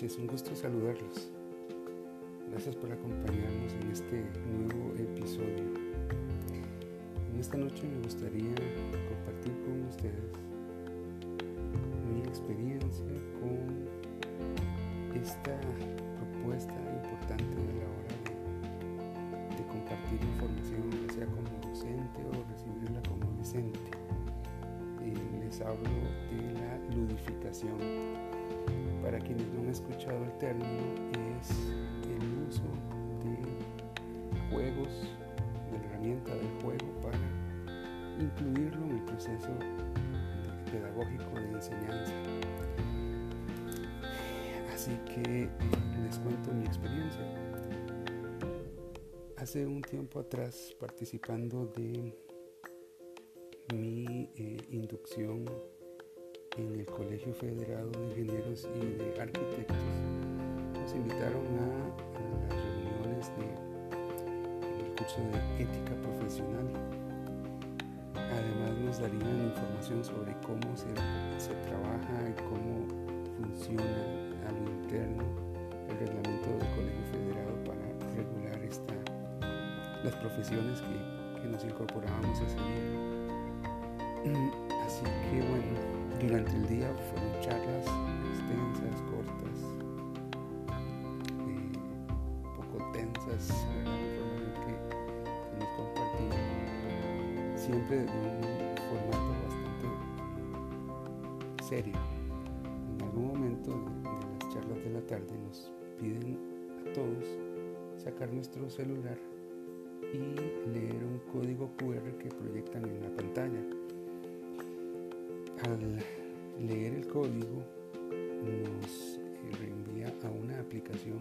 noches, un gusto saludarlos. Gracias por acompañarnos en este nuevo episodio. En esta noche me gustaría compartir con ustedes mi experiencia con esta propuesta importante a la hora de, de compartir información, ya sea como docente o recibirla como docente. Eh, les hablo de la ludificación para quienes no han escuchado el término, es el uso de juegos, de la herramienta del juego para incluirlo en el proceso pedagógico de enseñanza. Así que les cuento mi experiencia. Hace un tiempo atrás, participando de mi eh, inducción en el Colegio Federado de Ingenieros y de Arquitectos. Nos invitaron a, las reuniones del curso de ética profesional. Además nos darían información sobre cómo se, trabaja y cómo funciona a lo interno el reglamento del Colegio Federado para regular las profesiones que, que nos incorporábamos ese día. Así que bueno, durante el día fueron charlas extensas, cortas, eh, poco tensas, información que, nos compartían, siempre de un formato bastante serio. En algún momento de, las charlas de la tarde nos piden a todos sacar nuestro celular y leer un código QR que proyectan en la pantalla al leer el código nos reenvía a una aplicación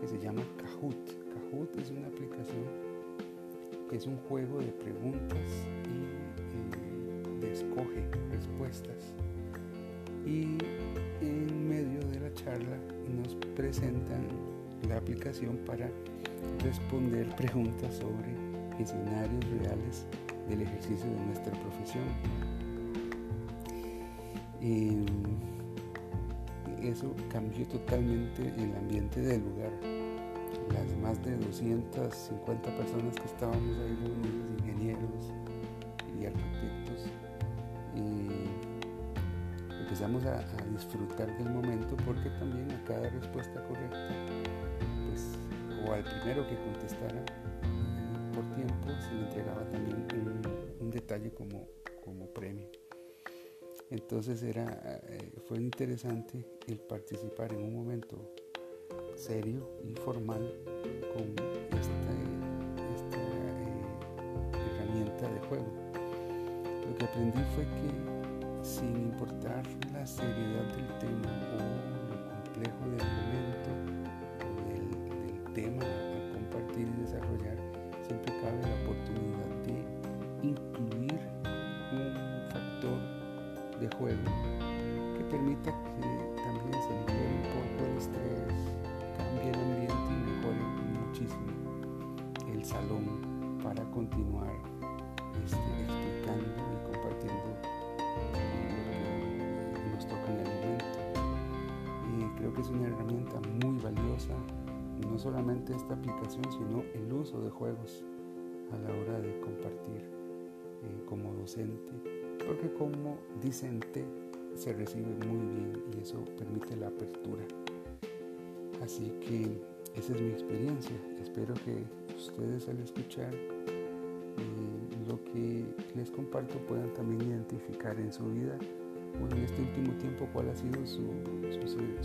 que se llama Kahoot. Kahoot es una aplicación que es un juego de preguntas y eh, escoge respuestas. Y en medio de la charla nos presentan la aplicación para responder preguntas sobre escenarios reales del ejercicio de nuestra profesión eso cambió totalmente el ambiente del lugar. Las más de 250 personas que estábamos ahí reunidos, ingenieros y arquitectos, empezamos a, disfrutar del momento porque también a cada respuesta correcta, pues, o al primero que contestara eh, por tiempo, se le entregaba también un, detalle como premio. Entonces era, eh, fue interesante el participar en un momento serio y formal con esta, eh, herramienta de juego. Lo que aprendí fue que sin importar la seriedad del tema o que permita que también se libere un poco el cambie el ambiente y mejore muchísimo el salón para continuar este, explicando y compartiendo lo que nos toca en el momento. Y creo que es una herramienta muy valiosa, no solamente esta aplicación, sino el uso de juegos a la hora de compartir eh, como docente porque como dicente se recibe muy bien y eso permite la apertura. Así que esa es mi experiencia. Espero que ustedes al escuchar eh, lo que les comparto puedan también identificar en su vida o en este último tiempo cuál ha sido su,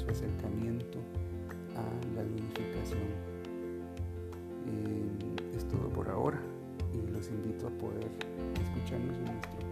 acercamiento a la ludificación. Eh, es todo por ahora y los invito a poder escucharnos en nuestro